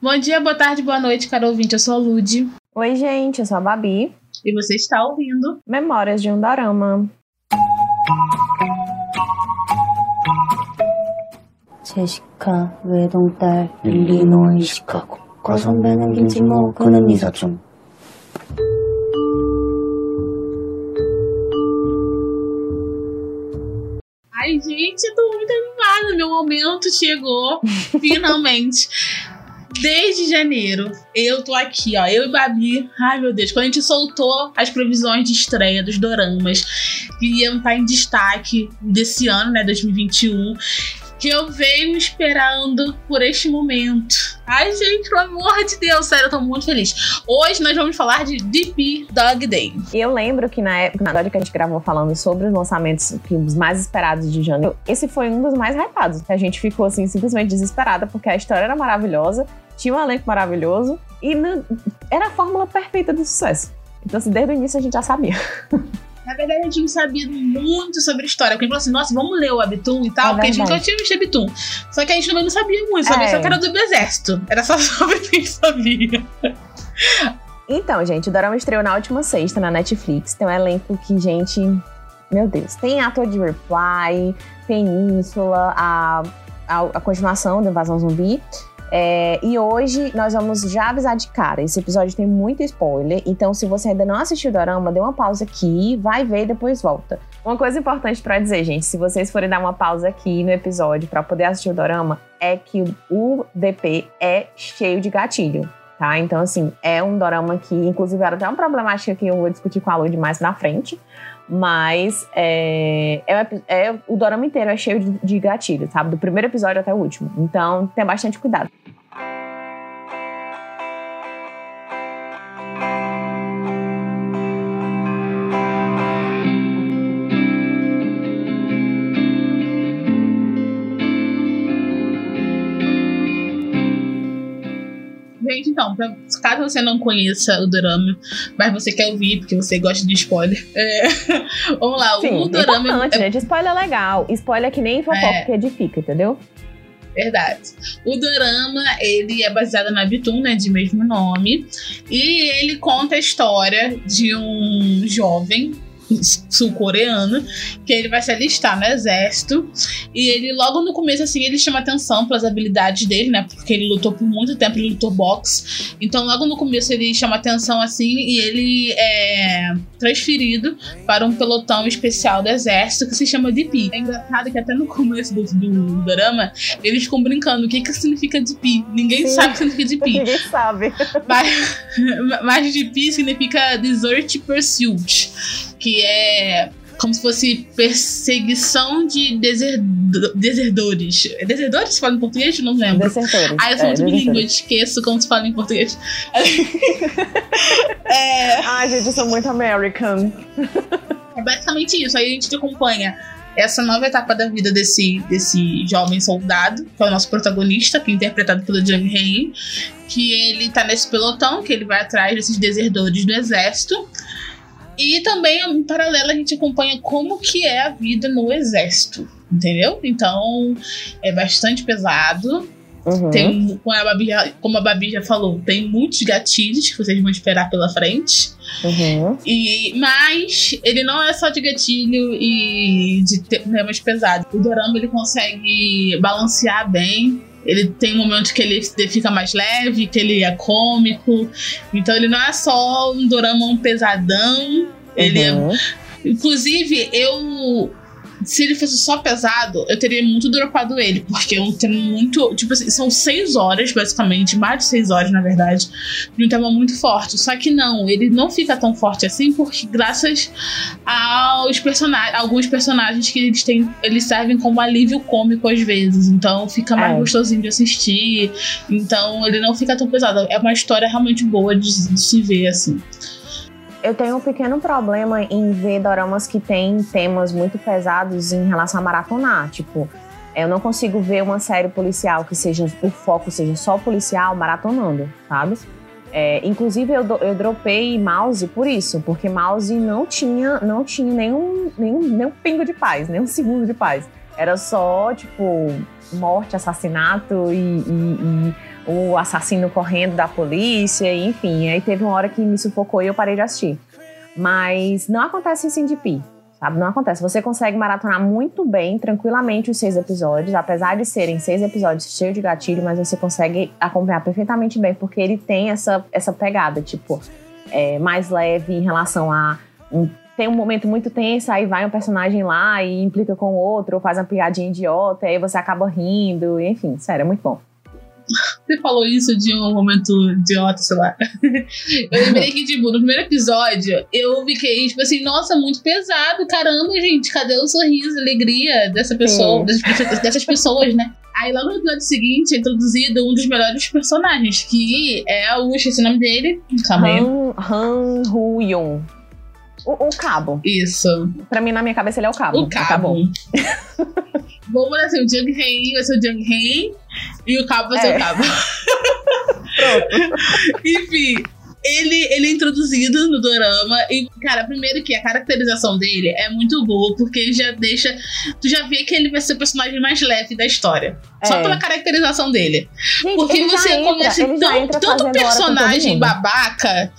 Bom dia, boa tarde, boa noite, caro ouvinte. Eu sou a Lud. Oi, gente, eu sou a Babi. E você está ouvindo Memórias de um Dorama. 제시카 외동딸 릴리노 이시카고 과선배는 김치모 그는 이사촌 Ai, gente, tô muito animada. Meu momento chegou, finalmente. Desde janeiro, eu tô aqui, ó. Eu e Babi. Ai, meu Deus. Quando a gente soltou as previsões de estreia dos doramas, que iam estar em destaque desse ano, né, 2021, que eu venho esperando por este momento. Ai, gente, pelo amor de Deus, sério, eu tô muito feliz. Hoje nós vamos falar de DP Dog Day. Eu lembro que na época, na hora que a gente gravou falando sobre os lançamentos os mais esperados de janeiro, esse foi um dos mais hypados. A gente ficou, assim, simplesmente desesperada, porque a história era maravilhosa, tinha um elenco maravilhoso e não, era a fórmula perfeita do sucesso. Então, assim, desde o início a gente já sabia. Na verdade, a gente não sabia muito sobre a história. Porque a gente falou assim, nossa, vamos ler o Webtoon e tal, É porque a gente nunca tinha visto Webtoon. Só que a gente também não sabia muito, sabia É. só que era do exército. Era só sobre o que a gente sabia. Então, gente, o Dorama estreou na última sexta na Netflix. Tem um elenco que, gente. Meu Deus. Tem ator de Reply, Península, a, a, a continuação da Invasão Zumbi. É, e hoje nós vamos já avisar de cara. Esse episódio tem muito spoiler. Então, se você ainda não assistiu o Dorama, dê uma pausa aqui, vai ver e depois volta. Uma coisa importante pra dizer, gente, se vocês forem dar uma pausa aqui no episódio pra poder assistir o Dorama, é que o DP é cheio de gatilho tá? Então, assim, é um dorama que, inclusive, era até uma problemática que eu vou discutir com a Lud mais na frente. Mas é, é, é- o dorama inteiro é cheio de, de sabe? Do primeiro episódio até o último. Então, tenha bastante cuidado. Pra, caso você não conheça o Dorama, mas você quer ouvir, porque você gosta de spoiler, é, vamos lá. Sim, o é Dorama importante, é gente. Spoiler é legal. Spoiler é que nem fofoca É. que edifica, entendeu? Verdade. O Dorama, ele é baseado na Webtoon, né, de mesmo nome, e ele conta a história de um jovem sul-coreano que ele vai se alistar no exército. E ele logo no começo assim ele chama atenção pelas habilidades dele né? Porque ele lutou por muito tempo ele lutou boxe. Então logo no começo ele chama atenção assim e ele é transferido para um pelotão especial do exército que se chama DP é engraçado que até no começo do, do drama eles ficam brincando o que que significa DP ninguém Sim. sabe o que significa DP Ninguém sabe. mas, mas DP significa Desert Pursuit, que é como se fosse perseguição de deser, deserdores. É Deserdores se fala em português? Não lembro. Desertores. Ah, eu sou É, muito bilíngue, eu esqueço como se fala em português. é, Ai, gente, eu sou muito American. é basicamente isso. Aí a gente acompanha essa nova etapa da vida desse, desse jovem soldado, que é o nosso protagonista, que é interpretado pelo Johnny Hain, que ele tá nesse pelotão, que ele vai atrás desses deserdores do exército. E também, em paralelo, a gente acompanha como que é a vida no exército, entendeu? Então, é bastante pesado. Uhum. Tem, como a, Babi já, como a Babi já falou, tem muitos gatilhos que vocês vão esperar pela frente. Uhum. E, mas ele não é só de gatilho e de te- temas pesados. O dorama ele consegue balancear bem. Ele tem momentos que ele fica mais leve, que ele é cômico. Então ele não é só um dorama um pesadão. Ele é Uhum. Inclusive, eu. Se ele fosse só pesado, eu teria muito dropado ele, porque eu tenho muito. Tipo assim, são seis horas, basicamente, mais de seis horas, na verdade, de um tema muito forte. Só que não, ele não fica tão forte assim, porque graças aos personagens, alguns personagens que eles têm, eles servem como alívio cômico às vezes. Então fica mais É. gostosinho de assistir. Então ele não fica tão pesado. É uma história realmente boa de, de se ver, assim. Eu tenho um pequeno problema em ver doramas que têm temas muito pesados em relação a maratonar. Tipo, eu não consigo ver uma série policial que seja o foco seja só policial maratonando, sabe? É, inclusive eu, eu dropei mouse por isso, porque mouse não tinha, não tinha nenhum, nenhum, nenhum pingo de paz, nenhum segundo de paz. Era só, tipo, morte, assassinato e, e, e o assassino correndo da polícia, enfim. Aí teve uma hora que me sufocou e eu parei de assistir. Mas não acontece isso em DP, sabe? Não acontece. Você consegue maratonar muito bem, tranquilamente, os seis episódios, apesar de serem seis episódios cheios de gatilho, mas você consegue acompanhar perfeitamente bem, porque ele tem essa, essa pegada, tipo, é, mais leve em relação a. Um, tem um momento muito tenso, aí vai um personagem lá e implica com o outro, ou faz uma piadinha idiota, aí você acaba rindo, enfim, sério, é muito bom. Você falou isso de um momento idiota, sei lá. Eu lembrei que, tipo, no primeiro episódio, eu fiquei, tipo assim, nossa, muito pesado. Caramba, gente, cadê o sorriso, a alegria dessa pessoa, dessas, dessas pessoas, né? Aí logo no episódio seguinte é introduzido um dos melhores personagens, que é o. Esqueci o nome dele. Calma aí. Han, Han Hu Yun. O, o cabo. Isso. Pra mim, na minha cabeça, ele é o cabo. O cabo. Acabou. Vamos assim, o Jung Hei vai ser o Jung Hei e o cabo vai ser É. o cabo. Enfim, ele, ele é introduzido no dorama e, cara, primeiro que a caracterização dele é muito boa, porque ele já deixa. Tu já vê que ele vai ser o personagem mais leve da história. Só É. pela caracterização dele. Gente, Porque você entra, conhece já tanto, personagem babaca.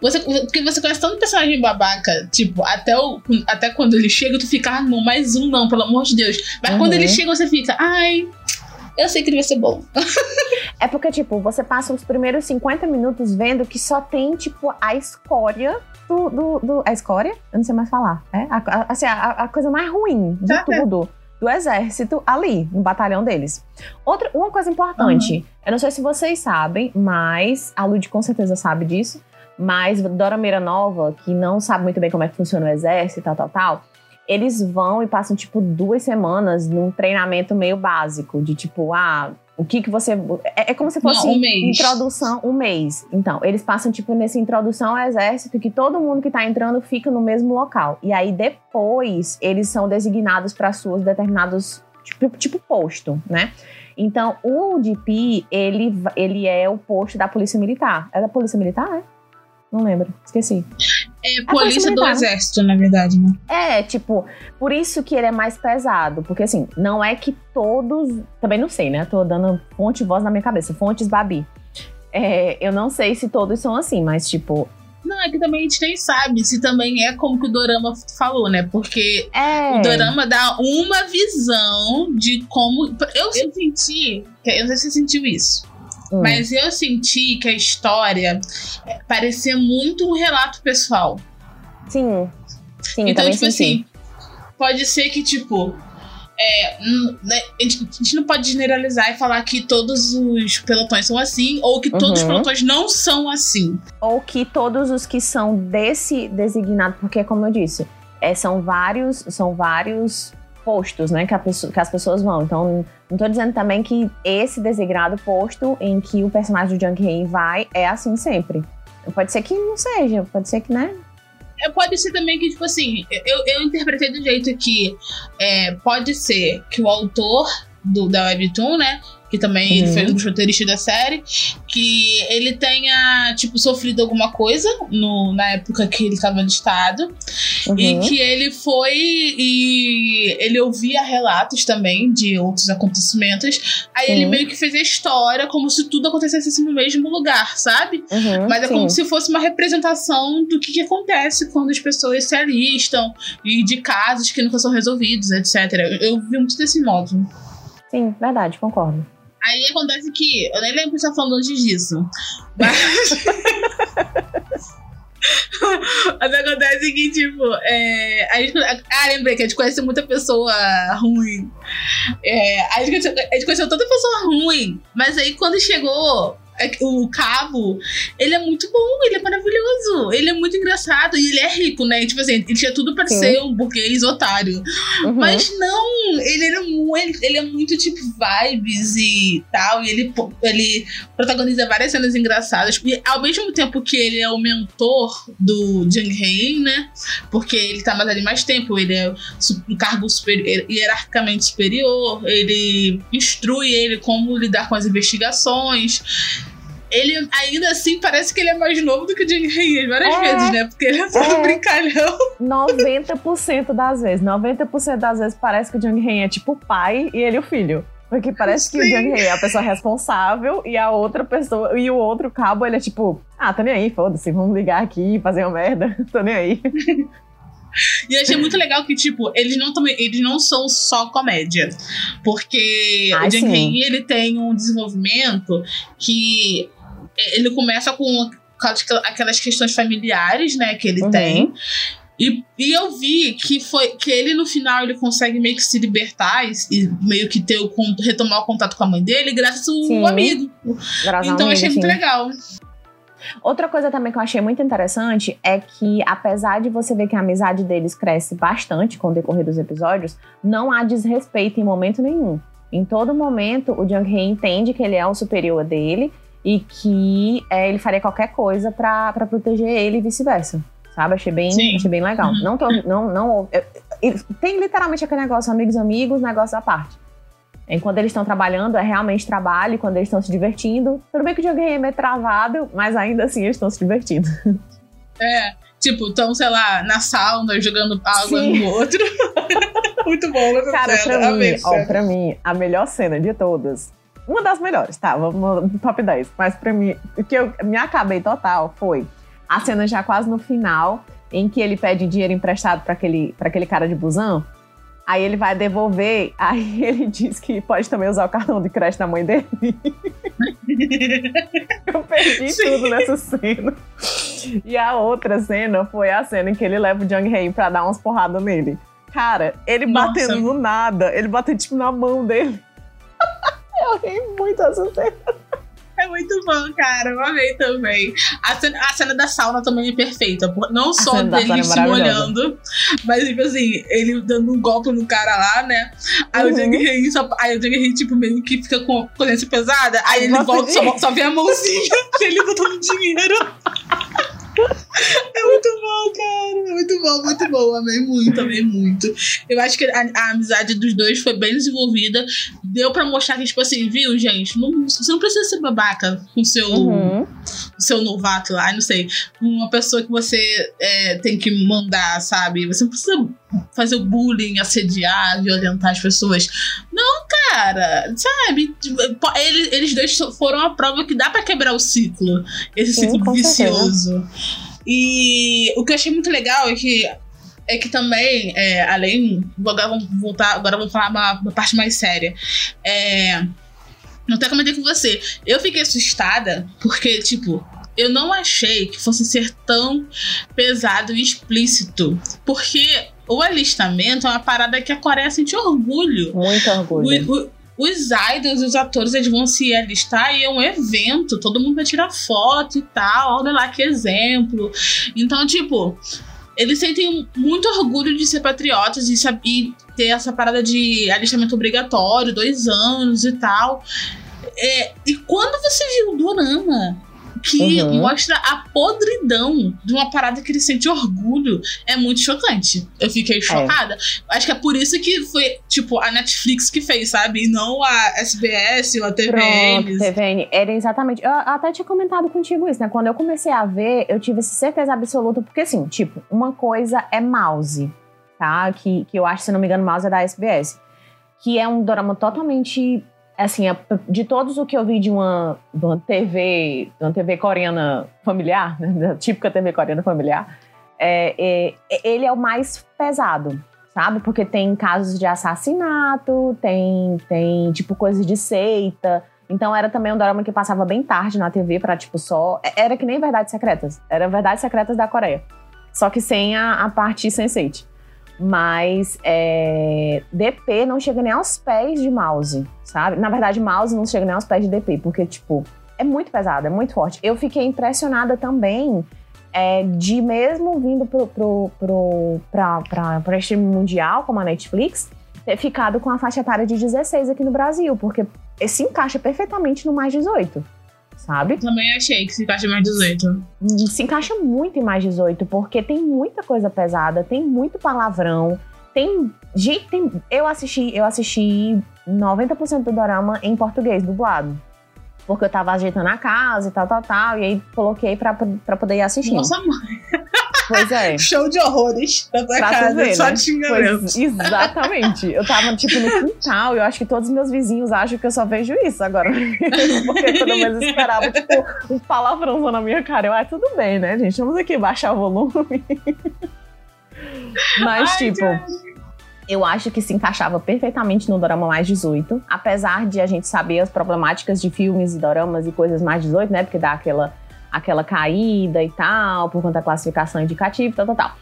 Você, porque você conhece tanto personagem babaca, tipo, até, o, até quando ele chega, tu fica, ah, não, mais um não, pelo amor de Deus. Mas Uhum. quando ele chega, você fica, ai, eu sei que ele vai ser bom. É porque, tipo, você passa os primeiros 50 minutos vendo que só tem, tipo, a escória do. do, do- a escória? Eu não sei mais falar. É? A, a- assim, a, a coisa mais ruim de Tá, é. tudo. Do exército ali, no batalhão deles. Outra, uma coisa importante, eu não sei se vocês sabem, mas a Lud com certeza sabe disso. Mas Dora Meira Nova, que não sabe muito bem como é que funciona o exército e tal, tal, tal, eles vão e passam, tipo, duas semanas num treinamento meio básico, de tipo, ah, o que que você. É, é como se fosse Não, um mês. introdução, um mês. Então, eles passam, tipo, nessa introdução ao exército, que todo mundo que tá entrando fica no mesmo local. E aí, depois, eles são designados para suas determinados. Tipo, tipo posto, né? Então, o DP, ele, ele é o posto da Polícia Militar. É da Polícia Militar, é? Não lembro, esqueci. É A polícia do exército, na verdade, né? É, tipo, por isso que ele é mais pesado. Porque, assim, não é que todos. Também não sei, né? Tô dando fonte voz na minha cabeça. Fontes Babi. É, eu não sei se todos são assim, mas, tipo. Não, é que também a gente nem sabe se também é como que o Dorama falou, né? Porque É. o Dorama dá uma visão de como. Eu, senti. Eu não sei se você sentiu isso. Hum. Mas eu senti que a história parecia muito um relato pessoal. Sim. Sim, então, tipo senti. assim, pode ser que, tipo. é, né, a, gente, não pode generalizar e falar que todos os pelotões são assim, ou que todos os Uhum. pelotões não são assim. Ou que todos os que são desse designado, porque, como eu disse, é, são vários, são vários postos, né, que, que as pessoas vão. Então, não tô dizendo também que esse designado posto em que o personagem do Jung Hei vai é assim sempre. Pode ser que não seja, pode ser que, né? É, pode ser também que, tipo assim, eu, eu interpretei do jeito que é, pode ser que o autor do, da Webtoon, né? Que também Uhum. foi um dos roteiristas da série, que ele tenha, tipo, sofrido alguma coisa no, na época que ele estava listado. E Uhum. que ele foi e ele ouvia relatos também de outros acontecimentos. Aí Sim. ele meio que fez a história como se tudo acontecesse no mesmo lugar, sabe? Uhum, Mas é sim. como se fosse uma representação do que, que acontece quando as pessoas se alistam e de casos que nunca são resolvidos, etc. Eu vi muito desse modo. Sim, verdade, concordo. Aí acontece que. Eu nem lembro você tá falando antes disso. Mas. Mas acontece que, tipo, é, a gente, ah, lembrei que a gente conhece muita pessoa ruim. É, a, gente a gente conheceu tanta pessoa ruim, mas aí quando chegou o Cabo, ele é muito bom, ele é maravilhoso, ele é muito engraçado e ele é rico, né? Tipo assim, ele tinha tudo pra Sim. ser um burguês otário. Uhum. Mas não, ele, era mu- ele, é muito tipo vibes e tal. E ele, ele protagoniza várias cenas engraçadas. E ao mesmo tempo que ele é o mentor do Jung Hei, né? Porque ele tá mais ali mais tempo, ele é um cargo superior, hierarquicamente superior, ele instrui ele como lidar com as investigações. Ele ainda assim parece que ele é mais novo do que o Jung Hae várias É. vezes, né? Porque ele é só É. um brincalhão. 90% das vezes. 90% das vezes parece que o Jung Hae é tipo o pai e ele o filho. Porque parece que o Sim. Jung Hae é a pessoa responsável e a outra pessoa. E o outro cabo, ele é tipo, ah, tá nem aí, foda-se, vamos ligar aqui e fazer uma merda. tô nem aí. E eu achei muito legal que, tipo, eles não, também, eles não são só comédia. Porque Ai, o Jung sim. Hae, ele tem um desenvolvimento que ele começa com aquelas, questões familiares, né, que ele Uhum. tem. E, e eu vi que foi que ele no final ele consegue meio que se libertar e, e meio que ter o, retomar o contato com a mãe dele graças ao Sim. amigo. Graças então eu amigo, achei muito sim. legal. Outra coisa também que eu achei muito interessante é que, apesar de você ver que a amizade deles cresce bastante com o decorrer dos episódios, não há desrespeito em momento nenhum. Em todo momento, o Jung Hae entende que ele é o superior dele e que é, ele faria qualquer coisa pra pra proteger ele e vice-versa. Sabe? Achei bem, Sim. achei bem legal. Uhum. Não tô, não, não, eu- eu- tem literalmente aquele negócio amigos, amigos, negócio à parte. Enquanto eles estão trabalhando, é realmente trabalho, quando eles estão se divertindo. Tudo bem que o Hae é meio travado, mas ainda assim eles estão se divertindo. É, tipo, estão, sei lá, na sauna jogando água Sim. no outro. muito bom, Cara, cena. pra mim, ó, pra mim, a melhor cena de todas. Uma das melhores, tá? Vamos no top 10. Mas pra mim, o que eu me acabei total foi a cena já quase no final, em que ele pede dinheiro emprestado pra aquele, pra aquele cara de busão. Aí ele vai devolver, aí ele diz que pode também usar o cartão de crédito da mãe dele. Eu perdi Sim. tudo nessa cena. E a outra cena foi a cena em que ele leva o Jung Hae pra dar umas porradas nele. Cara, ele Nossa. batendo no nada, ele batendo tipo na mão dele. Eu ri muito dessa cena. É muito bom, cara. Eu amei também. A cena, a cena da sauna também é perfeita. Não só dele é se molhando, mas, tipo assim, ele dando um golpe no cara lá, né? Aí Uhum. o Hae, só- aí o Jung Hae, tipo, meio que fica com a consciência pesada. Aí ele Nossa, volta, só, só vê a mãozinha dele botando dinheiro. É muito bom, cara. É muito bom, muito bom. Amei muito, amei muito. Eu acho que a, a amizade dos dois foi bem desenvolvida. Deu pra mostrar que, tipo assim, viu, gente? Não, você não precisa ser babaca com o seu, Uhum. seu novato lá, não sei. Uma pessoa que você é, tem que mandar, sabe? Você não precisa fazer o bullying, assediar, violentar as pessoas. Não, cara, sabe? Tipo, Eles, eles dois foram a prova que dá pra quebrar o ciclo. Esse Sim, ciclo vicioso. E o que eu achei muito legal é que é que também, é, além. Agora vamos voltar, agora vamos falar uma, uma parte mais séria. É, não até comentei com você. Eu fiquei assustada porque, tipo, eu não achei que fosse ser tão pesado e explícito. Porque o alistamento é uma parada que a Coreia sente orgulho. Muito orgulho. O- o- os idols os atores eles vão se alistar e é um evento, todo mundo vai tirar foto e tal, olha lá que exemplo. Então, tipo, eles sentem muito orgulho de ser patriotas e, e ter essa parada de alistamento obrigatório, dois anos e tal. É, e quando você viu o Dorama, que Uhum. mostra a podridão de uma parada que ele sente orgulho, é muito chocante. Eu fiquei chocada. Acho que é por isso que foi, tipo, a Netflix que fez, sabe? E não a SBS ou a Pronto, TVN. TVN. Era exatamente. Eu até tinha comentado contigo isso, né? Quando eu comecei a ver, eu tive certeza absoluta, porque assim, tipo, uma coisa é mouse, tá? Que, que eu acho, se não me engano, mouse é da SBS. Que é um drama totalmente. Assim, é- de todos o que eu vi de uma, de uma TV, de uma TV coreana familiar, né? Da típica TV coreana familiar, é, é- ele é o mais pesado, sabe? Porque tem casos de assassinato, tem, tem tipo coisas de seita. Então era também um drama que passava bem tarde na TV pra tipo só. Era que nem Verdades Secretas. Era Verdades Secretas da Coreia. Só que sem a, a parte Sense8. Mas é, DP não chega nem aos pés de Mouse, sabe? Na verdade, Mouse não chega nem aos pés de DP, porque, tipo, é muito pesado, é muito forte. Eu fiquei impressionada também é, de mesmo vindo pro, pro, pro, pra, pra, pra stream mundial, como a Netflix, ter ficado com a faixa etária de 16 aqui no Brasil, porque se encaixa perfeitamente no mais 18, sabe? Também achei que se encaixa mais 18. se encaixa muito em mais 18, porque tem muita coisa pesada, tem muito palavrão, tem. Gente, tem. Eu assisti, eu assisti 90% do dorama em português, dublado. Porque eu tava ajeitando a casa e tal, tal, tal. E aí coloquei pra, pra poder ir assistindo. Nossa mãe. Pois é. Show de horrores da tua Pra casa. ver, só né? tinha Pois, exatamente. Eu tava, tipo, no quintal e eu acho que todos os meus vizinhos acham que eu só vejo isso agora. Porque pelo menos eu esperava, tipo, um palavrãozão na minha cara. Eu, ah, tudo bem, né, gente? Vamos aqui baixar o volume. Mas, Ai, tipo, eu acho que se encaixava perfeitamente no Dorama mais 18. Apesar de a gente saber as problemáticas de filmes e doramas e coisas mais 18, né? Porque dá aquela, aquela caída e tal, por conta da classificação indicativa, tal, tal, tal.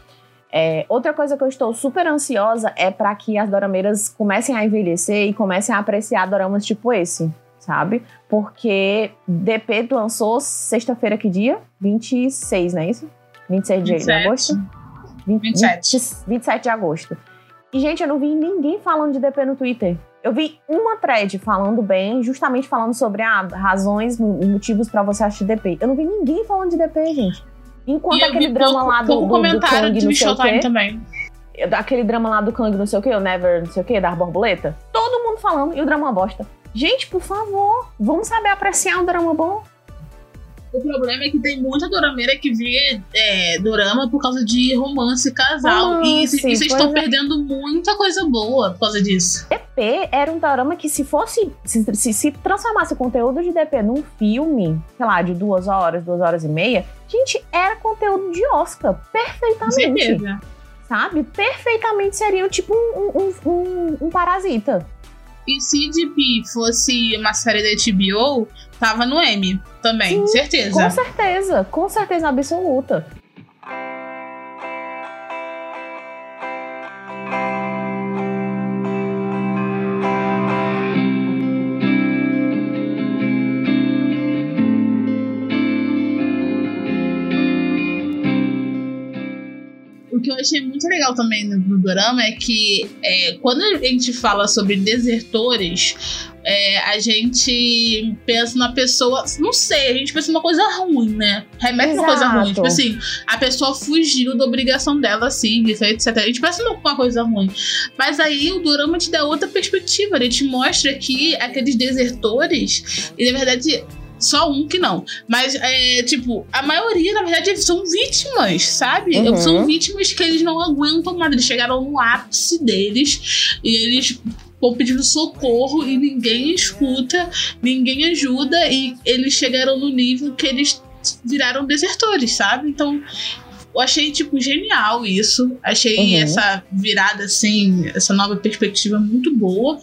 É, outra coisa que eu estou super ansiosa é para que as dorameiras comecem a envelhecer e comecem a apreciar doramas tipo esse, sabe? Porque DP lançou sexta-feira, que dia? 26, não é isso? 26 de, de 27. agosto? 20 27. 20 27 de agosto. E, gente, eu não vi ninguém falando de DP no Twitter. Eu vi uma thread falando bem, justamente falando sobre ah, razões e motivos pra você assistir DP. Eu não vi ninguém falando de DP, gente. Enquanto E aquele drama pouco, lá do, pouco do, do comentário Kang, de não sei o Showtime também. Aquele drama lá do Kang, não sei o quê, o Never, não sei o quê, da borboleta. Todo mundo falando e o drama é bosta. Gente, por favor, vamos saber apreciar um drama bom. O problema é que tem muita dorameira que vê é, dorama por causa de romance casal. e Romance, e vocês pois estão é. perdendo muita coisa boa por causa disso. DP era um dorama que se fosse, se, se, se transformasse o conteúdo de DP num filme, sei lá, de duas horas, duas horas e meia, gente, era conteúdo de Oscar, perfeitamente, certeza. sabe? Perfeitamente seria tipo um, um, um, um parasita. E se DP fosse uma série da HBO, tava no M também, certeza. Com certeza, com certeza absoluta. Eu achei muito legal também no, Dorama é que é, quando a gente fala sobre desertores, é, a gente pensa na pessoa. Não sei, a gente pensa numa coisa ruim, né? Remete uma coisa Exato. ruim. Tipo assim, a pessoa fugiu da obrigação dela, assim, etc. A gente pensa numa coisa ruim. Mas aí o Dorama te dá outra perspectiva. Ele te mostra que aqueles desertores, e na verdade. Só um que não. Mas, é, tipo, a maioria, na verdade, são vítimas, sabe? Uhum. São vítimas que eles não aguentam mais. Eles chegaram no ápice deles e eles estão pedindo socorro e ninguém escuta, ninguém ajuda e eles chegaram no nível que eles viraram desertores, sabe? Então, eu achei, tipo, genial isso. Achei Uhum. essa virada, assim, essa nova perspectiva muito boa.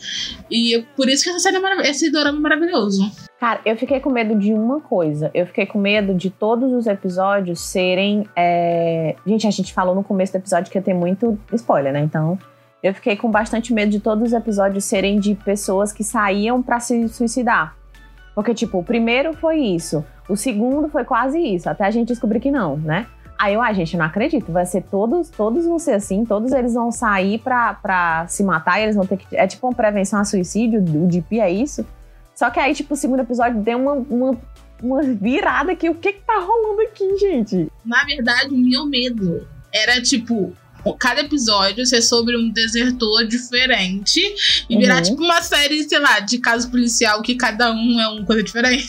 E por isso que essa série é marav- esse dorama é maravilhoso. Cara, eu fiquei com medo de uma coisa. Eu fiquei com medo de todos os episódios serem. é, Gente, a gente falou no começo do episódio que ia ter muito spoiler, né? Então, eu fiquei com bastante medo de todos os episódios serem de pessoas que saíam pra se suicidar. Porque, tipo, o primeiro foi isso, o segundo foi quase isso, até a gente descobrir que não, né? Aí eu, ah, gente, não acredito. Vai ser todos, todos vão ser assim, todos eles vão sair pra, pra se matar e eles vão ter que. É tipo uma prevenção a suicídio, o DP é isso. Só que aí, tipo, o segundo episódio deu uma, uma, uma virada que o que que tá rolando aqui, gente? Na verdade, o meu medo era, tipo, cada episódio ser sobre um desertor diferente e virar, Uhum. tipo, uma série, sei lá, de caso policial que cada um é uma coisa diferente.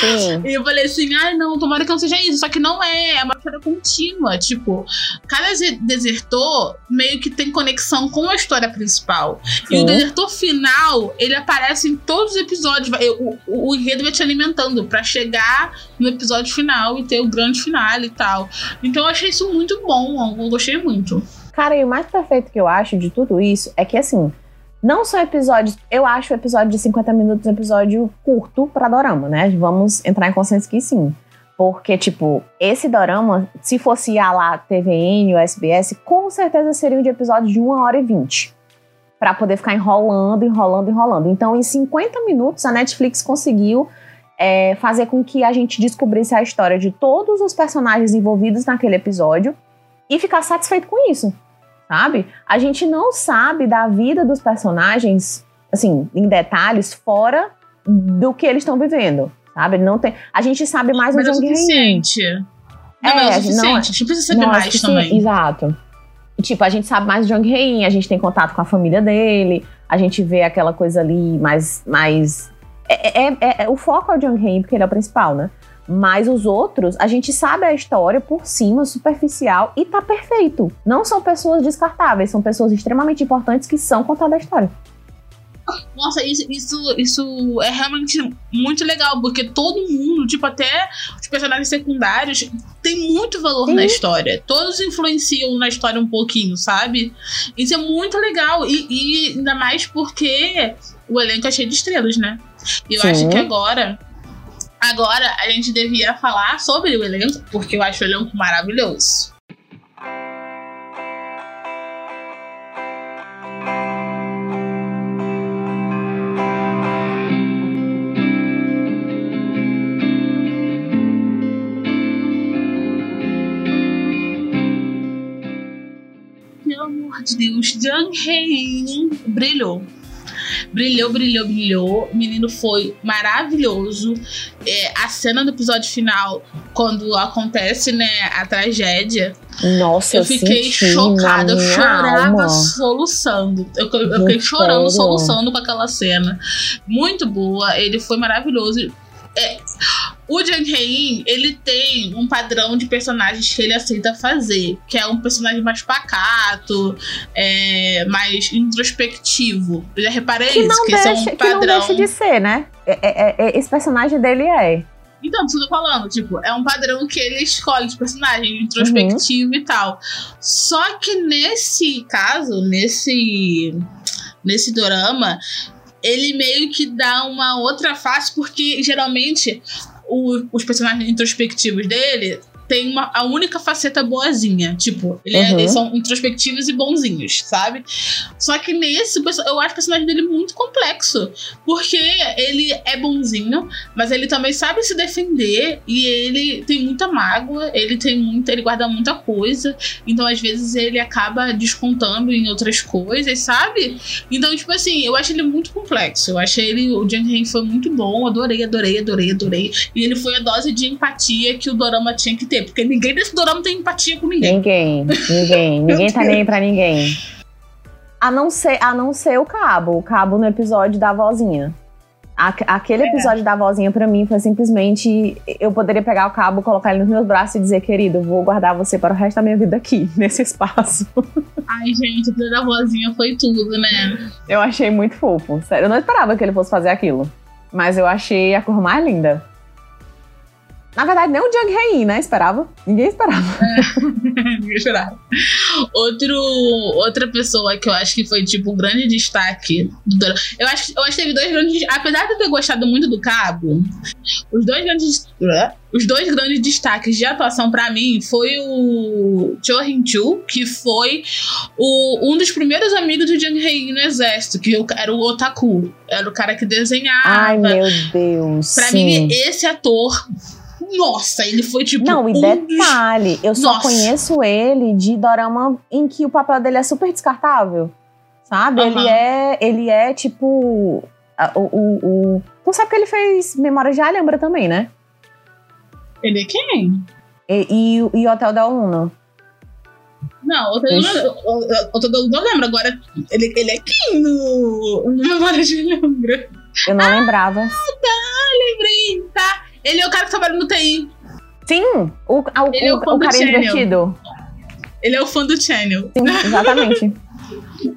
Sim. E eu falei assim, ai não, tomara que não seja isso. Só que não é, é uma história contínua. Tipo, cada desertor meio que tem conexão com a história principal. E o desertor final, ele aparece em todos os episódios. O, o, o enredo vai te alimentando pra chegar no episódio final e ter o grande final e tal. Então eu achei isso muito bom, eu gostei muito. Cara, e o mais perfeito que eu acho de tudo isso é que, assim, não são episódios. Eu acho o episódio de 50 minutos um episódio curto pra Dorama, né? Vamos entrar em consenso que sim. Porque, tipo, esse Dorama, se fosse a lá TVN ou SBS, com certeza seria um de episódio de 1 hora e 20. Pra poder ficar enrolando, enrolando, enrolando. Então, em 50 minutos, a Netflix conseguiu é, fazer com que a gente descobrisse a história de todos os personagens envolvidos naquele episódio e ficar satisfeito com isso, sabe? A gente não sabe da vida dos personagens, assim, em detalhes, fora do que eles estão vivendo, sabe? Não tem, a gente sabe mais Mas o é o Jung Hae-in. suficiente. Não, É, mas é o não é- suficiente. A gente precisa saber Não, mais sim, também. Exato. Tipo, a gente sabe mais do Jung Hae-in, a gente tem contato com a família dele, a gente vê aquela coisa ali mais, mais É, é, é- é- o foco é o Jung Hae, porque ele é o principal, né? Mas os outros, a gente sabe a história por cima, superficial, e tá perfeito. Não são pessoas descartáveis, são pessoas extremamente importantes que são contadas a história. Nossa, isso, isso, isso é realmente muito legal, porque todo mundo, tipo, até os personagens secundários, tem muito valor Sim. na história. Todos influenciam na história um pouquinho, sabe? Isso é muito legal. E, e ainda mais porque o elenco é cheio de estrelas, né? E eu Sim. acho que agora. Agora a gente devia falar sobre o elenco, porque eu acho o elenco maravilhoso. Pelo amor de Deus, Jung Hae brilhou. Brilhou, brilhou, brilhou. O menino foi maravilhoso. É, a cena do episódio final, quando acontece, né, a tragédia, Nossa, eu, eu, fiquei chocada. Eu chorava alma. soluçando. Eu, eu fiquei chorando, sério? soluçando com aquela cena. Muito boa. Ele foi maravilhoso. É, o Jang Hae, ele tem um padrão de personagens que ele aceita fazer, que é um personagem mais pacato, é, mais introspectivo. Eu já reparei Que isso, que esse é deixa, um que não padrão. deixa de ser, né? É- é- é- esse personagem dele é. Então, isso que eu tô falando, tipo, é um padrão que ele escolhe de personagem, introspectivo e tal. Só que nesse caso, nesse nesse dorama, ele meio que dá uma outra face, porque geralmente o- os personagens introspectivos dele tem uma, a única faceta boazinha. Tipo, ele é- Uhum. eles são introspectivos e bonzinhos, sabe? Só que nesse, eu acho o personagem dele muito complexo. Porque ele é bonzinho, mas ele também sabe se defender e ele tem muita mágoa, ele tem muita, ele guarda muita coisa, então às vezes ele acaba descontando em outras coisas, sabe? Então, tipo assim, eu acho ele muito complexo. Eu achei ele, o Jang Hae foi muito bom, adorei, adorei, adorei, adorei. E ele foi a dose de empatia que o dorama tinha que ter, porque ninguém desse dorama tem empatia com ninguém. Ninguém, ninguém, ninguém tá nem aí pra ninguém. A não ser, a não ser o Cabo, o Cabo no episódio da vozinha. Aque- Aquele É. episódio da vozinha pra mim foi simplesmente eu poderia pegar o cabo, colocar ele nos meus braços e dizer, querido, vou guardar você para o resto da minha vida aqui, nesse espaço. Ai, gente, o da vozinha foi tudo, né? Eu achei muito fofo. Sério, eu não esperava que ele fosse fazer aquilo. Mas eu achei a cor mais linda. Na verdade, nem o Jung Hae, né? Esperava. Ninguém esperava. Ninguém esperava. Outro, outra pessoa que eu acho que foi, tipo, um grande destaque do. Eu acho, eu acho que teve dois grandes. Apesar de eu ter gostado muito do Cabo, os dois grandes. Os dois grandes destaques de atuação pra mim foi o Cho Hin-chu, que foi o, um dos primeiros amigos do Jung Hae no exército, que eu- era o Otaku. Era o cara que desenhava. Ai, meu Deus. pra sim. mim, esse ator. Nossa, ele foi tipo. Não, e um dos- detalhe, eu só Nossa. conheço ele de dorama em que o papel dele é super descartável. Sabe? Aham. Ele é. Ele é tipo. O, o, o- Tu sabe que ele fez Memória de Alhambra também, né? Ele é quem? E, e, o- e Hotel da Uno. Não, o Tadeu não, não lembro. Agora, ele, ele é quem no, no Memória de Lembra? Eu não Ah! lembrava. Lembrei, tá? Ele é o cara que trabalha no TI. Sim, o, a- o, Ele é o o, fã o do carinha Channel. divertido. Ele é o fã do Channel. Sim, exatamente.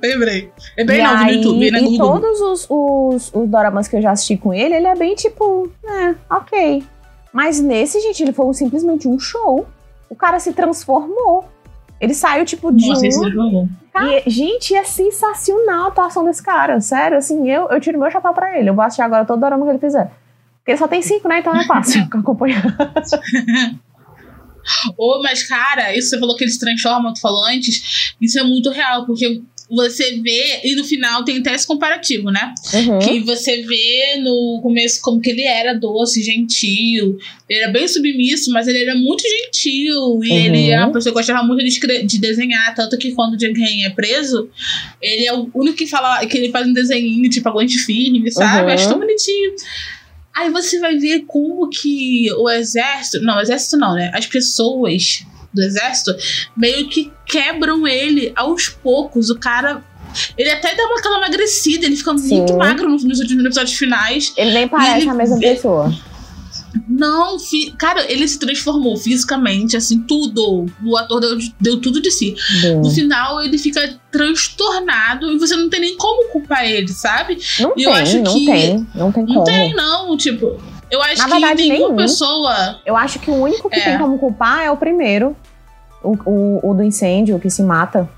Lembrei. É bem novo no YouTube, né? E todos os, os, os doramas que eu já assisti com ele, ele é bem tipo, é, ok. Mas nesse, gente, ele foi simplesmente um show. O cara se transformou. Ele saiu, tipo, de Nossa, um... E, gente, é sensacional a atuação desse cara. Sério, assim, eu, eu tiro meu chapéu pra ele. Eu vou assistir agora todo dorama que ele fizer. Porque ele só tem cinco, né? Então é fácil acompanhar. Ô, mas, cara, isso você falou que ele se transforma, tu falou antes. Isso é muito real, porque você vê, e no final tem até esse comparativo, né? Uhum. Que você vê no começo como que ele era doce, gentil. Ele era bem submisso, mas ele era muito gentil. E Uhum. ele é uma pessoa que gostava muito de, de desenhar. Tanto que quando o é preso, ele é o único que fala que ele faz um desenhinho, tipo, aguente firme, sabe? Uhum. Acho tão bonitinho. Aí você vai ver como que o exército. Não, o exército não, né? As pessoas do exército meio que quebram ele aos poucos. O cara Ele até dá uma aquela emagrecida, ele fica Sim. muito magro nos, nos últimos episódios finais. Ele nem parece ele a mesma vê- pessoa. Não, cara, ele se transformou fisicamente, assim, tudo. O ator deu, deu tudo de si. Deu. No final, ele fica transtornado e você não tem nem como culpar ele, sabe? Não eu acho tem, não que- tem. Não tem Não como. tem, não. Tipo, eu acho Na que verdade, nenhuma nenhum. pessoa. Eu acho que o único que É. tem como culpar é o primeiro. O, o, o do incêndio, o que se mata.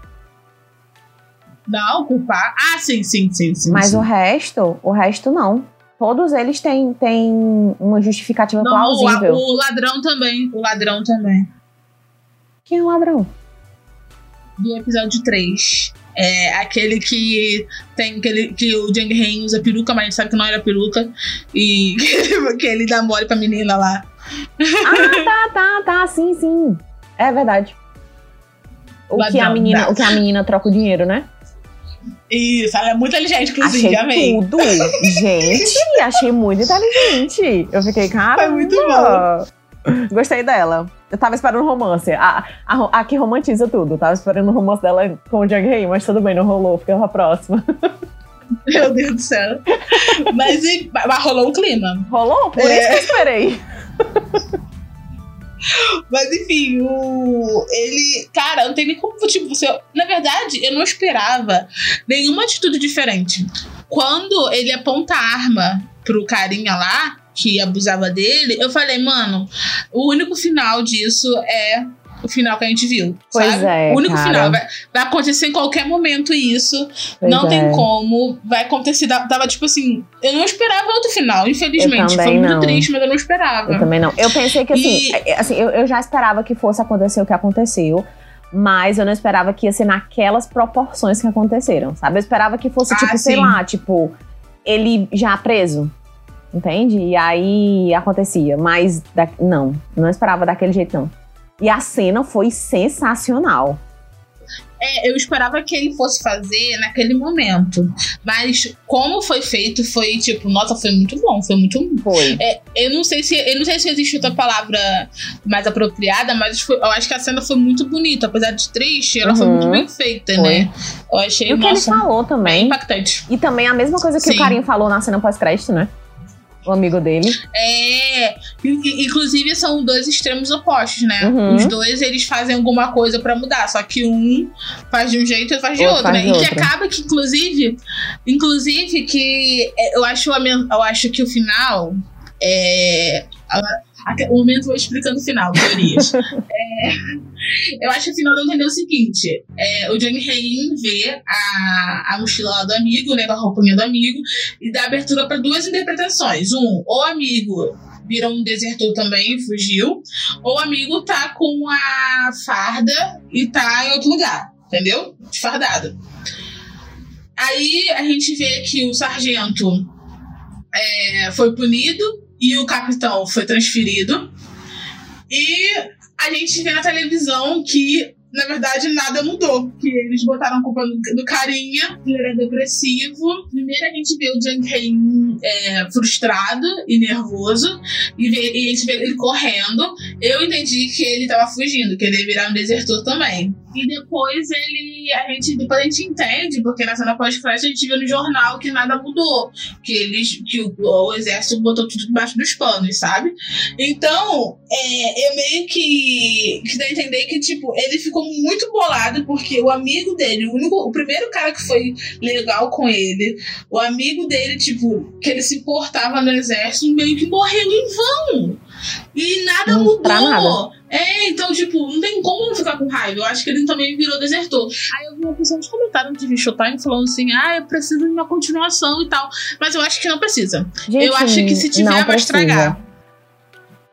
Não, culpar. Ah, sim, sim, sim, sim. Mas sim. o resto, o resto não. Todos eles têm, têm uma justificativa Não, o, plausível. o ladrão também. O ladrão também. Quem é o ladrão? Do episódio 3. É aquele que tem aquele que o Jang Hae usa peruca, mas a gente sabe que não era peruca. E que ele dá mole pra menina lá. Ah, tá, tá, tá, sim, sim. É verdade. O que, a menina, o que a menina troca o dinheiro, né? Isso, ela é muito inteligente, inclusive, achei amei. tudo. Gente, achei muito inteligente. Eu fiquei, cara. Foi muito Gostei dela. Eu tava esperando romance. A, a, a que romantiza tudo. Eu tava esperando o romance dela com o Jung Hae, mas tudo bem, não rolou. Fica pra próxima. Meu Deus do céu. mas, e- mas rolou um clima. Rolou? Por É. isso que eu esperei. Mas enfim, o. Ele. Cara, não tem nem como. Tipo, você. Na verdade, eu não esperava nenhuma atitude diferente. Quando ele aponta a arma pro carinha lá, que abusava dele, eu falei, mano, o único final disso é o final que a gente viu. Pois sabe? é, O único cara. final. Vai, vai acontecer em qualquer momento isso. Pois não é. tem como. Vai acontecer. Tava tipo assim. Eu não esperava outro final, infelizmente. Foi muito não. triste, mas eu não esperava. Eu também não. Eu pensei que assim, E- é- assim eu, eu já esperava que fosse acontecer o que aconteceu. Mas eu não esperava que ia ser naquelas proporções que aconteceram, sabe? Eu esperava que fosse, Ah, tipo, sei sim. lá, tipo, ele já preso. Entende? E aí acontecia. Mas da- não, não esperava daquele jeito, não. E a cena foi sensacional. É, eu esperava que ele fosse fazer naquele momento. Mas como foi feito, foi tipo, nossa, foi muito bom, foi muito. Foi. Eu não sei se, eu não sei se existe outra palavra mais apropriada, mas foi- eu acho que a cena foi muito bonita, apesar de triste, ela foi Uhum. muito bem feita, Foi. né? Eu achei E o que ele nossa, falou também. impactante. E também a mesma coisa que Sim. o Carinho falou na cena pós-crédito, né? O amigo dele. É, inclusive são dois extremos opostos, né? Uhum. Os dois eles fazem alguma coisa pra mudar, só que um faz de um jeito e outro faz de Outro outro, faz né? de E que acaba que inclusive, inclusive que é, eu acho eu acho que o final é o momento eu vou explicando o final, teorias. É, eu acho que o final eu entender o seguinte: é, o Johnny Hain vê a, a mochila lá do amigo, né? Com a roupinha do amigo, e dá abertura para duas interpretações. Um, o amigo virou um desertor também, fugiu, ou o amigo tá com a farda e tá em outro lugar, entendeu? Fardado. Aí a gente vê que o sargento é, foi punido e o capitão foi transferido. E a gente vê na televisão que, na verdade, nada mudou. Que eles botaram a culpa no carinha, ele era depressivo. Primeiro a gente vê o Jang Hae é, frustrado e nervoso. E, vê, e a gente vê ele correndo. Eu entendi que ele tava fugindo, que ele ia virar um desertor também. E depois ele. A gente, depois a gente entende, porque na cena pós-crédito a gente viu no jornal que nada mudou. Que eles. que o, o exército botou tudo debaixo dos panos, sabe? Então, é, eu meio que, que dá a entender que, tipo, ele ficou muito bolado porque o amigo dele, o, único, o primeiro cara que foi legal com ele, o amigo dele, tipo, que ele se importava no exército, meio que morreu em vão. E nada Não, mudou. nada. É, então, tipo, não tem como não ficar com raiva. Eu acho que ele também virou desertor. Aí eu vi uma pessoa nos comentários de Showtime falando assim: ah, eu preciso de uma continuação e tal. Mas eu acho que não precisa. Gente, eu acho que se tiver, vai estragar.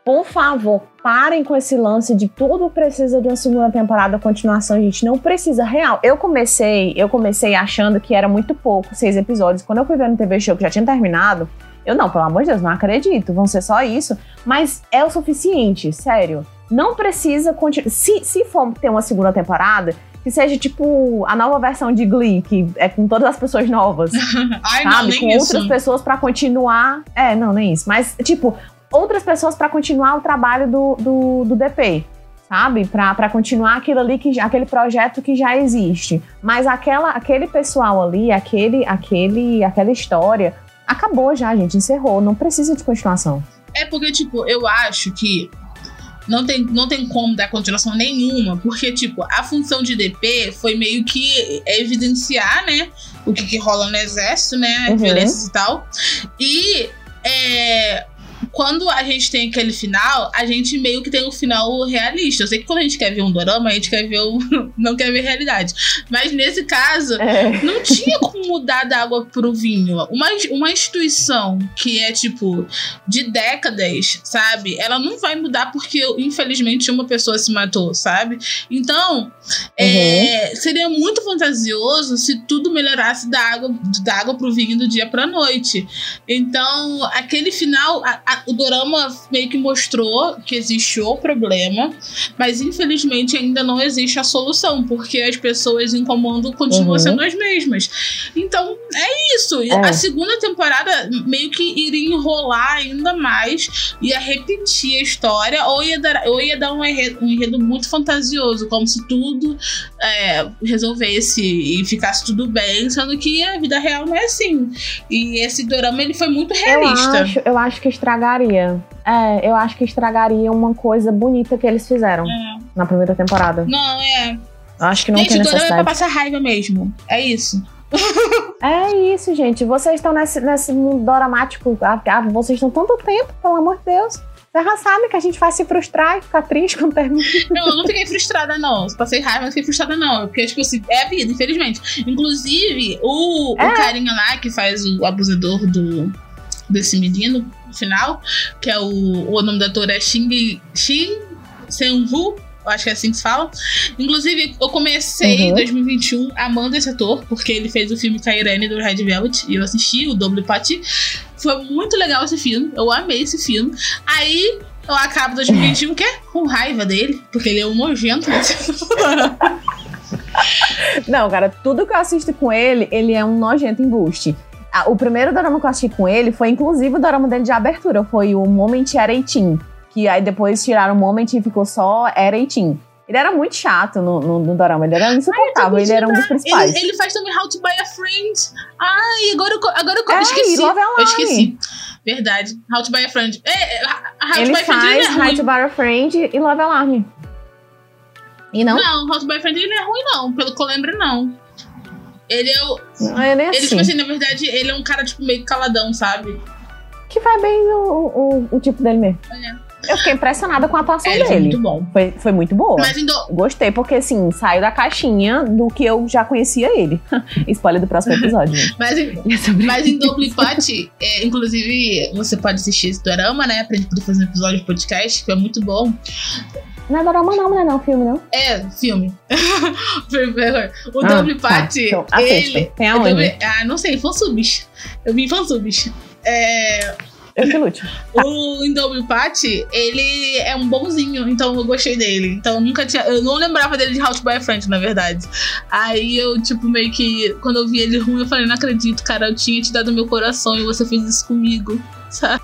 Por favor, parem com esse lance de tudo precisa de uma segunda temporada, continuação, gente. Não precisa, real. Eu comecei, eu comecei achando que era muito pouco, seis episódios. Quando eu fui ver no TV Show que já tinha terminado, eu não, pelo amor de Deus, não acredito, vão ser só isso. Mas é o suficiente, sério. Não precisa continuar. Se, se for ter uma segunda temporada, que seja tipo a nova versão de Glee, que é com todas as pessoas novas Ai, não, sabe? nem Com isso. outras pessoas pra continuar. É, não, nem isso. Mas, tipo, outras pessoas pra continuar o trabalho do, do, do DP. sabe? Pra, pra continuar aquilo ali, que, aquele projeto que já existe. Mas aquela, aquele pessoal ali, aquele, aquele, aquela história, acabou já, gente, encerrou. Não precisa de continuação. É porque, tipo, eu acho que não tem, não tem como dar continuação nenhuma, porque, tipo, a função de DP foi meio que evidenciar, né, o que, que rola no exército, né, Uhum. violências e tal. E quando a gente tem aquele final, a gente meio que tem um final realista. Eu sei que quando a gente quer ver um dorama, a gente quer ver um. não quer ver realidade. Mas nesse caso, É. não tinha como mudar da água pro vinho. Uma, uma instituição que é, tipo, de décadas, sabe? Ela não vai mudar porque, infelizmente, uma pessoa se matou, sabe? Então, é, seria muito fantasioso se tudo melhorasse da água, da água pro vinho do dia pra noite. Então, aquele final, a- a- o Dorama meio que mostrou que existe o problema, mas infelizmente ainda não existe a solução, porque as pessoas em comando continuam Uhum. sendo as mesmas. Então, é isso. É. A segunda temporada meio que iria enrolar ainda mais, ia repetir a história, ou ia dar, ou ia dar um, enredo, um enredo muito fantasioso, como se tudo é, resolvesse e ficasse tudo bem, sendo que a vida real não é assim. E esse dorama ele foi muito Eu realista. acho, eu acho que estragaria. É, eu acho que estragaria uma coisa bonita que eles fizeram É. na primeira temporada. Não, é. Eu acho que não Gente, tem o dorama é pra necessidade. passar raiva mesmo. É isso. É isso, gente. Vocês estão nesse, nesse mundo doramático. ah, vocês estão tanto tempo, pelo amor de Deus. Vocês já sabem que a gente vai se frustrar e ficar triste quando termina. Não, eu não fiquei frustrada, não. Passei raiva, não fiquei frustrada, não. Porque, tipo assim, é a vida, infelizmente. Inclusive, o, o É. carinha lá que faz o abusador do, desse menino, no final, que é o, o nome do ator é Shin, Shin Seung-woo. Eu acho que é assim que se fala. Inclusive, eu comecei em Uhum. 2021 amando esse ator, porque ele fez o filme Kairene do Red Velvet, e eu assisti o Double Party. Foi muito legal esse filme, eu amei esse filme. Aí, eu acabo 2021, que é com raiva dele, porque ele é um nojento. Não, cara, tudo que eu assisto com ele, ele é um nojento embuste. O primeiro dorama que eu assisti com ele foi, inclusive, o dorama dele de abertura. Foi o Moment 18. Que aí depois tiraram o Moment e ficou só 18. Ele era muito chato no, no, no dorama. Ele era insuportável. ele era um dos principais. Ele, ele faz também How to Buy a Friend. Ai, agora eu, agora eu É, esqueci. Love Eu esqueci. Verdade. How to Buy a Friend. É, é, How to Ele Buy a Friend ele faz é ruim. to Bar a Friend e Love Alarm. E não? Não, How to Buy a Friend ele não é ruim, não. Pelo que eu lembro, não. Ele é o. Não é nem Ele, assim. tipo assim, na verdade, ele é um cara, tipo, meio caladão, sabe? Que vai bem o, o, o tipo dele mesmo. Eu fiquei impressionada com a atuação É, ele foi dele. muito bom. Foi, foi muito boa. Mas ainda. Gostei, porque assim, saiu da caixinha do que eu já conhecia ele. Spoiler do próximo episódio. Mas, em- É mas em Double Pot, é, inclusive, você pode assistir esse dorama, né? Pra gente poder fazer um episódio de podcast, que é muito bom. Não é dorama não, não é não, filme não. É, filme. o Ah, Double tá. Então, assista. ele. Tem é aonde? Double- ah, não sei, fansubs. Eu vi fansubs. É, Eu que lute. o em Double Pat, ele é um bonzinho, então eu gostei dele. Então eu nunca tinha. Eu não lembrava dele de Buy a Friend, na verdade. Aí eu, tipo, meio que. Quando eu vi ele ruim, eu falei, não acredito, cara, eu tinha te dado meu coração e você fez isso comigo. Sabe?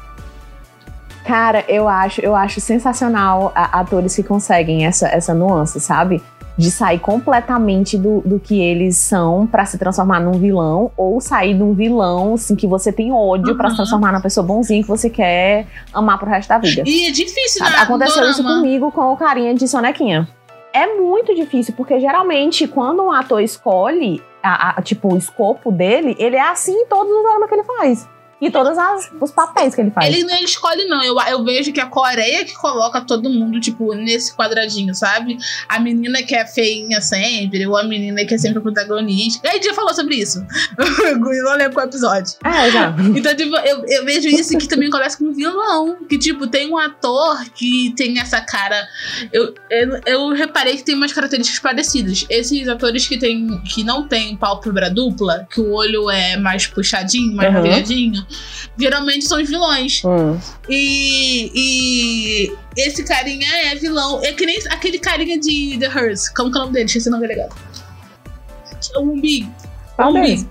Cara, eu acho, eu acho sensacional a- atores que conseguem essa, essa nuance, sabe? De sair completamente do, do que eles são pra se transformar num vilão, ou sair de um vilão, assim, que você tem ódio pra se Uhum. transformar na pessoa bonzinha que você quer amar pro resto da vida. E é difícil, né? Aconteceu isso comigo com o carinha de Sonequinha. É muito difícil, porque geralmente quando um ator escolhe, a- a- tipo, o escopo dele, ele é assim em todos os dramas que ele faz. E todos as- os papéis que ele faz. Ele não escolhe, não. Eu, eu vejo que a Coreia que coloca todo mundo, tipo, nesse quadradinho, sabe? A menina que é feinha sempre, ou a menina que é sempre a protagonista. A gente já falou sobre isso. eu não lembro qual episódio. É, já. Então, tipo, eu, eu vejo isso que também acontece com o vilão. Que, tipo, tem um ator que tem essa cara. Eu, eu, eu reparei que tem umas características parecidas. Esses atores que, tem, que não tem pálpebra dupla, que o olho é mais puxadinho, mais Uhum. Geralmente são os vilões. Hum. E, e esse carinha é vilão. É que nem aquele carinha de The Hearse. Como que é o nome dele? Esqueci o nome dele agora. Umbi. Qual Umbi. deles?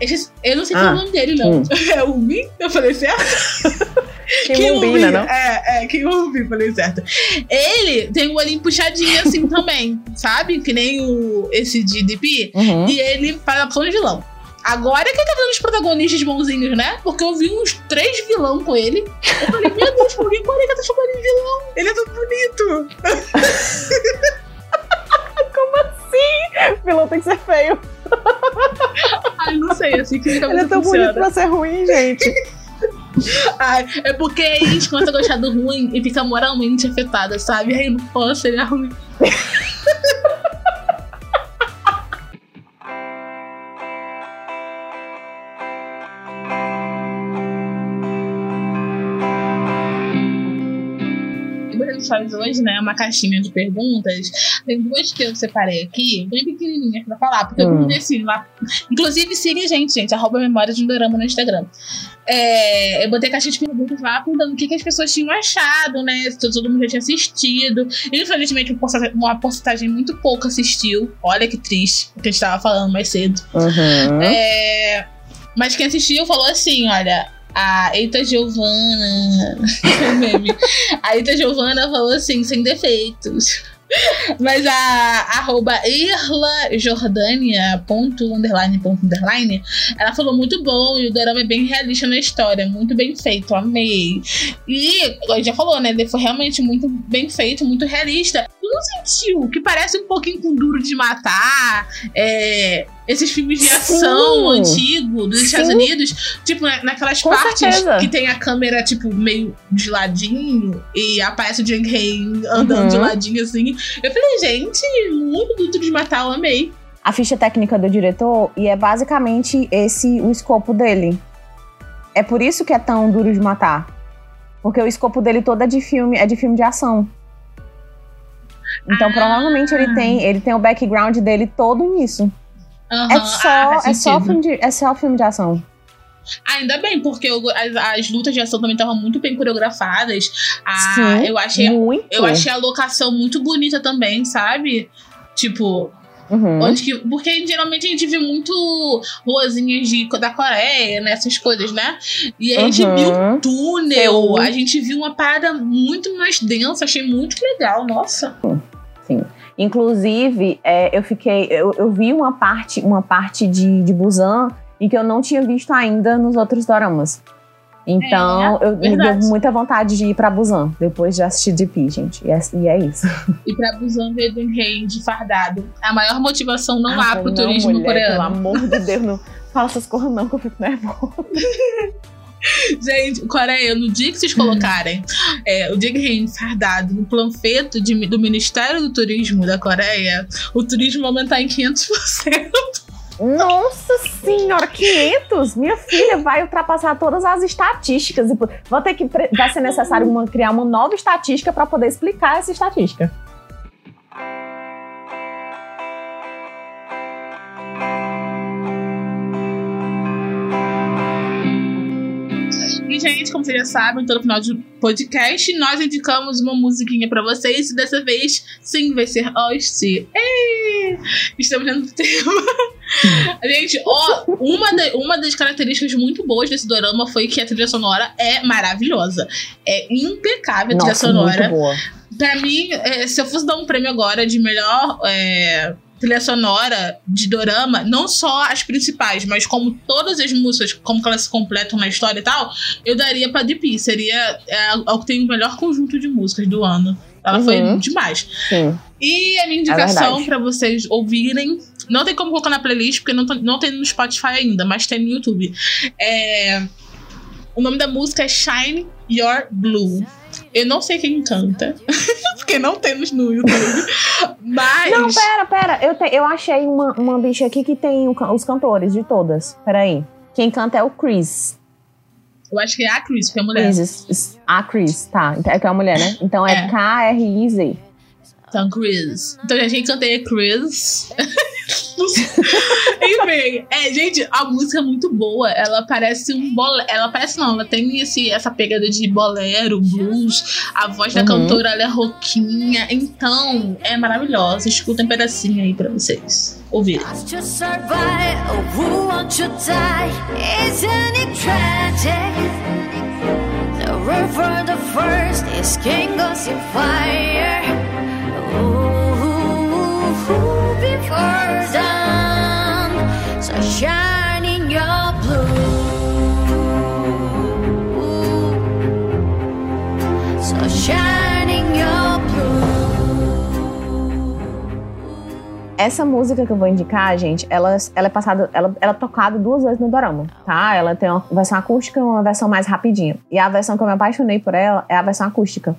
Eu esqueci- Eu não sei qual é Ah. o nome dele, não. Hum. É o Mi? Eu falei certo? Kim Rubi, não? É, é, Rubi, falei certo. Ele tem o olhinho puxadinho assim também, sabe? Que nem o, esse de DP. Uhum. E ele faz a opção de vilão. Agora é que ele tá dando os protagonistas bonzinhos, né? Porque eu vi uns três vilão com ele. Eu falei, meu Deus, por que o Coreia tá chamando ele de vilão? Ele é tão bonito. Como assim? O vilão tem que ser feio. Ai, não sei, assim que Ele é tão bonito pra ser ruim, gente. Ai, é porque a gente começa a gostar do ruim e fica moralmente afetada, sabe? Aí não posso, ele é ruim. Faz hoje, né? Uma caixinha de perguntas. Tem duas que eu separei aqui, bem pequenininhas pra falar, porque eu Hum. não decidi lá. Inclusive, siga a gente, gente. Arroba Memória de um Dorama no Instagram. É, eu botei caixinha de perguntas lá perguntando o que, que as pessoas tinham achado, né? Se todo mundo já tinha assistido. Infelizmente, uma porcentagem, muito pouco assistiu. Olha que triste, o que a gente tava falando mais cedo. Uhum. É, mas quem assistiu falou assim: olha, a Eita Giovana. meme. A Eita Giovana falou assim, sem defeitos. Mas a arroba Irla ponto, underline, ponto, underline, ela falou muito bom e o drama é bem realista na história, muito bem feito, amei. E já falou, né? Ele foi realmente muito bem feito, muito realista. Não sentiu que parece um pouquinho com Duro de Matar? É, esses filmes de Sim. ação antigo dos Estados Sim. Unidos? Tipo, na- naquelas Com partes certeza. que tem a câmera, tipo, meio de ladinho e aparece o Jang Hae andando de Uhum. ladinho assim. Eu falei, gente, muito Duro de Matar, eu amei. A ficha técnica do diretor, e é basicamente esse o escopo dele. É por isso que é tão duro de matar. Porque o escopo dele todo é de filme, é de filme de ação. Então, Ah. provavelmente ele tem, ele tem o background dele todo nisso. Aham, É ah, só, faz é só filme de, é só filme de ação. Ainda bem, porque eu- as, as lutas de ação também estavam muito bem coreografadas. Ah, Sim, eu achei Muito. eu achei a locação muito bonita também, sabe? Tipo, Uhum. onde que. Porque geralmente a gente vê muito ruazinhas de, da Coreia, né? Essas coisas, né? E a gente Uhum. viu túnel, a gente viu uma parada muito mais densa, achei muito legal, nossa. Inclusive, é, eu fiquei. Eu, eu vi uma parte, uma parte de, de Busan e que eu não tinha visto ainda nos outros doramas. Então, eu me deu muita vontade de ir pra Busan depois de assistir DP, gente. E é, e é isso. E pra Busan ver do rei de fardado. A maior motivação não há Ai, pro não, turismo mulher, Pelo coreano. amor de Deus, não fala essas coisas não, que eu fico nervosa. Gente, Coreia, no dia que vocês colocarem é, o Jang Hae fardado no panfleto de- do Ministério do Turismo da Coreia, o turismo vai aumentar em 500%. Nossa senhora, 500? Minha filha vai ultrapassar todas as estatísticas. Vou ter que vai ser necessário uma- criar uma nova estatística para poder explicar essa estatística. E, gente, como vocês já sabem, todo final de podcast, nós indicamos uma musiquinha pra vocês. E dessa vez, sim, vai ser Osti. Ei! Estamos dentro do tema. Gente, ó, uma, da- uma das características muito boas desse dorama foi que a trilha sonora é maravilhosa. É impecável a trilha Nossa, sonora. muito boa. Pra mim, é, se eu fosse dar um prêmio agora de melhor é, trilha sonora de dorama, não só as principais, mas como todas as músicas, como que elas se completam na história e tal, eu daria pra DP. Seria é, o que tem o melhor conjunto de músicas do ano. Ela Uhum. foi demais. Sim. E a minha indicação verdade. pra vocês ouvirem. Não tem como colocar na playlist, porque não, não tem no Spotify ainda, mas tem no YouTube. É, o nome da música é Shine Your Blue. Eu não sei quem canta, porque não temos no YouTube. Mas. Não, pera, pera. Eu, te- eu achei uma, uma bicha aqui que tem o os cantores de todas. Peraí. Quem canta é o Chris. Eu acho que é a Chris, porque é mulher. A Chris, tá. É que é uma mulher, né? Então é, É. K-R-I-Z. Então, Chris. Então, a gente cantei Chris. Enfim, é, gente, a música é muito boa. Ela parece um bolero. Ela parece não, ela tem esse, essa pegada de bolero, blues. A voz da Uhum. cantora ela é roquinha. Então, é maravilhosa. Escuta um pedacinho aí pra vocês ouvirem. Just to survive, Essa música que eu vou indicar, gente, ela, ela é passada, ela, ela é tocada duas vezes no dorama, tá? Ela tem uma versão acústica e uma versão mais rapidinha. E a versão que eu me apaixonei por ela é a versão acústica.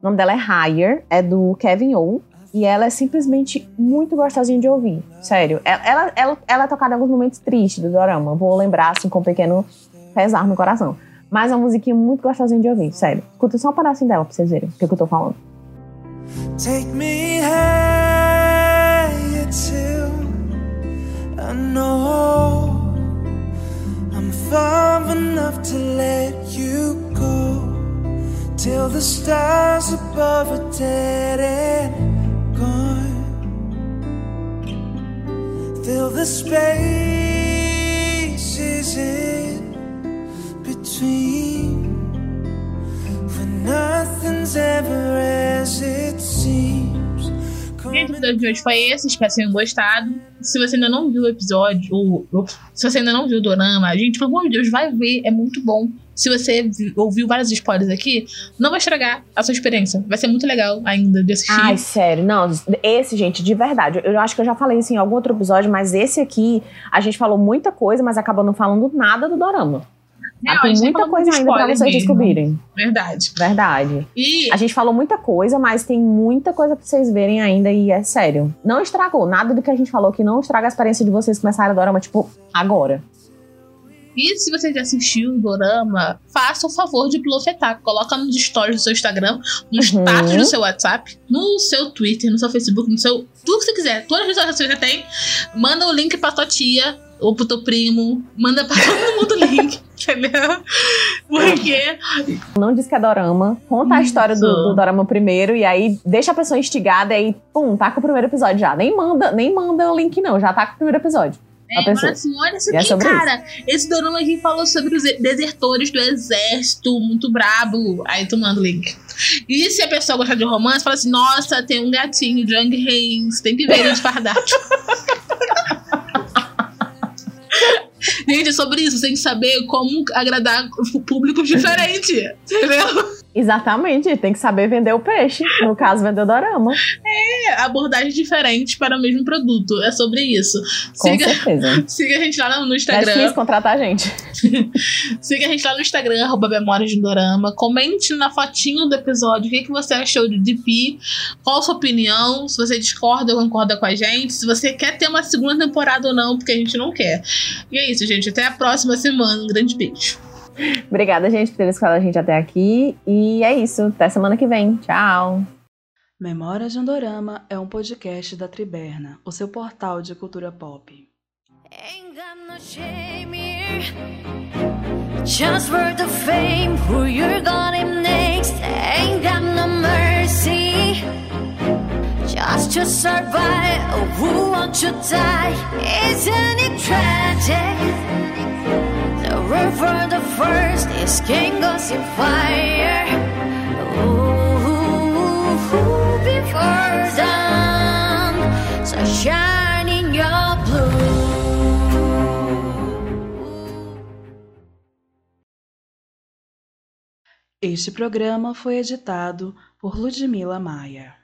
O nome dela é Higher, é do Kevin O. E ela é simplesmente muito gostosinha de ouvir. Sério. Ela, ela, ela, ela é tocada em alguns momentos tristes do dorama. Vou lembrar, assim, com um pequeno pesar no coração. Mas é uma musiquinha muito gostosinha de ouvir, sério. Escuta só um pedacinho dela pra vocês verem o que, que eu tô falando. Take me higher till I know I'm far enough to let you go. Till the stars above are dead and gone. Fill the spaces in between. For nothing's ever as it seems. Gente, o episódio de hoje foi esse, espero que tenham gostado. Se você ainda não viu o episódio, ou, ou se você ainda não viu o Dorama, gente, pelo amor de Deus, vai ver, é muito bom. Se você vi- ouviu vários spoilers aqui, não vai estragar a sua experiência. Vai ser muito legal ainda de assistir. Ai, sério, não, esse, gente, de verdade, eu acho que eu já falei isso em algum outro episódio, mas esse aqui, a gente falou muita coisa, mas acabou não falando nada do dorama. Não, a tem tá muita coisa ainda pra spoiler vocês mesmo. descobrirem. Verdade. Verdade. E A gente falou muita coisa, mas tem muita coisa pra vocês verem ainda e é sério. Não estragou. Nada do que a gente falou que não estraga a experiência de vocês começarem a dorama, tipo, agora. E se você já assistiu o Dorama, faça o favor de pilofetar. Coloca nos stories do seu Instagram, no Uhum. status do seu WhatsApp, no seu Twitter, no seu Facebook, no seu. Tudo que você quiser. Todas as redes sociais que você tem. Manda o link pra tua tia ou pro teu primo. Manda pra todo mundo o link. Entendeu? Porque. Não diz que é dorama. Conta a história do, Isso. do dorama primeiro e aí deixa a pessoa instigada e aí, pum, tá com o primeiro episódio já. Nem manda, nem manda o link, não. Já tá com o primeiro episódio. É, mas assim, olha isso é aqui, sobre cara. Esse dorama aqui falou sobre os desertores do exército, muito brabo. Aí tu manda o link. E se a pessoa gostar de romance, fala assim: nossa, tem um gatinho, Jung Reigns, tem que ver ele de fardado. Gente, é sobre isso, que saber como agradar públicos diferentes. Entendeu? Exatamente, tem que saber vender o peixe. No caso, vender o dorama. Abordagens diferentes para o mesmo produto. É sobre isso. Com Siga, certeza. siga a gente lá no- no Instagram. Netflix contratar a gente. Siga a gente lá no Instagram, arroba Memórias de Dorama. Comente na fotinho do episódio o que, que você achou de DP, qual a sua opinião, se você discorda ou concorda com a gente, se você quer ter uma segunda temporada ou não, porque a gente não quer. E é isso, gente. Até a próxima semana. Um grande beijo. Obrigada, gente, por ter escutado a gente até aqui. E é isso. Até semana que vem. Tchau. Memórias de um Dorama é um podcast da Triberna, o seu portal de cultura pop. Ain't got no shame here. Just for the fame, who you're gonna next. Ain't got no mercy. Just to survive, who wants to die? Isn't it tragic? Room for the first is king goes in fire. Ooh, before dawn, so shine in your blue. Este programa foi editado por Ludmila Maia.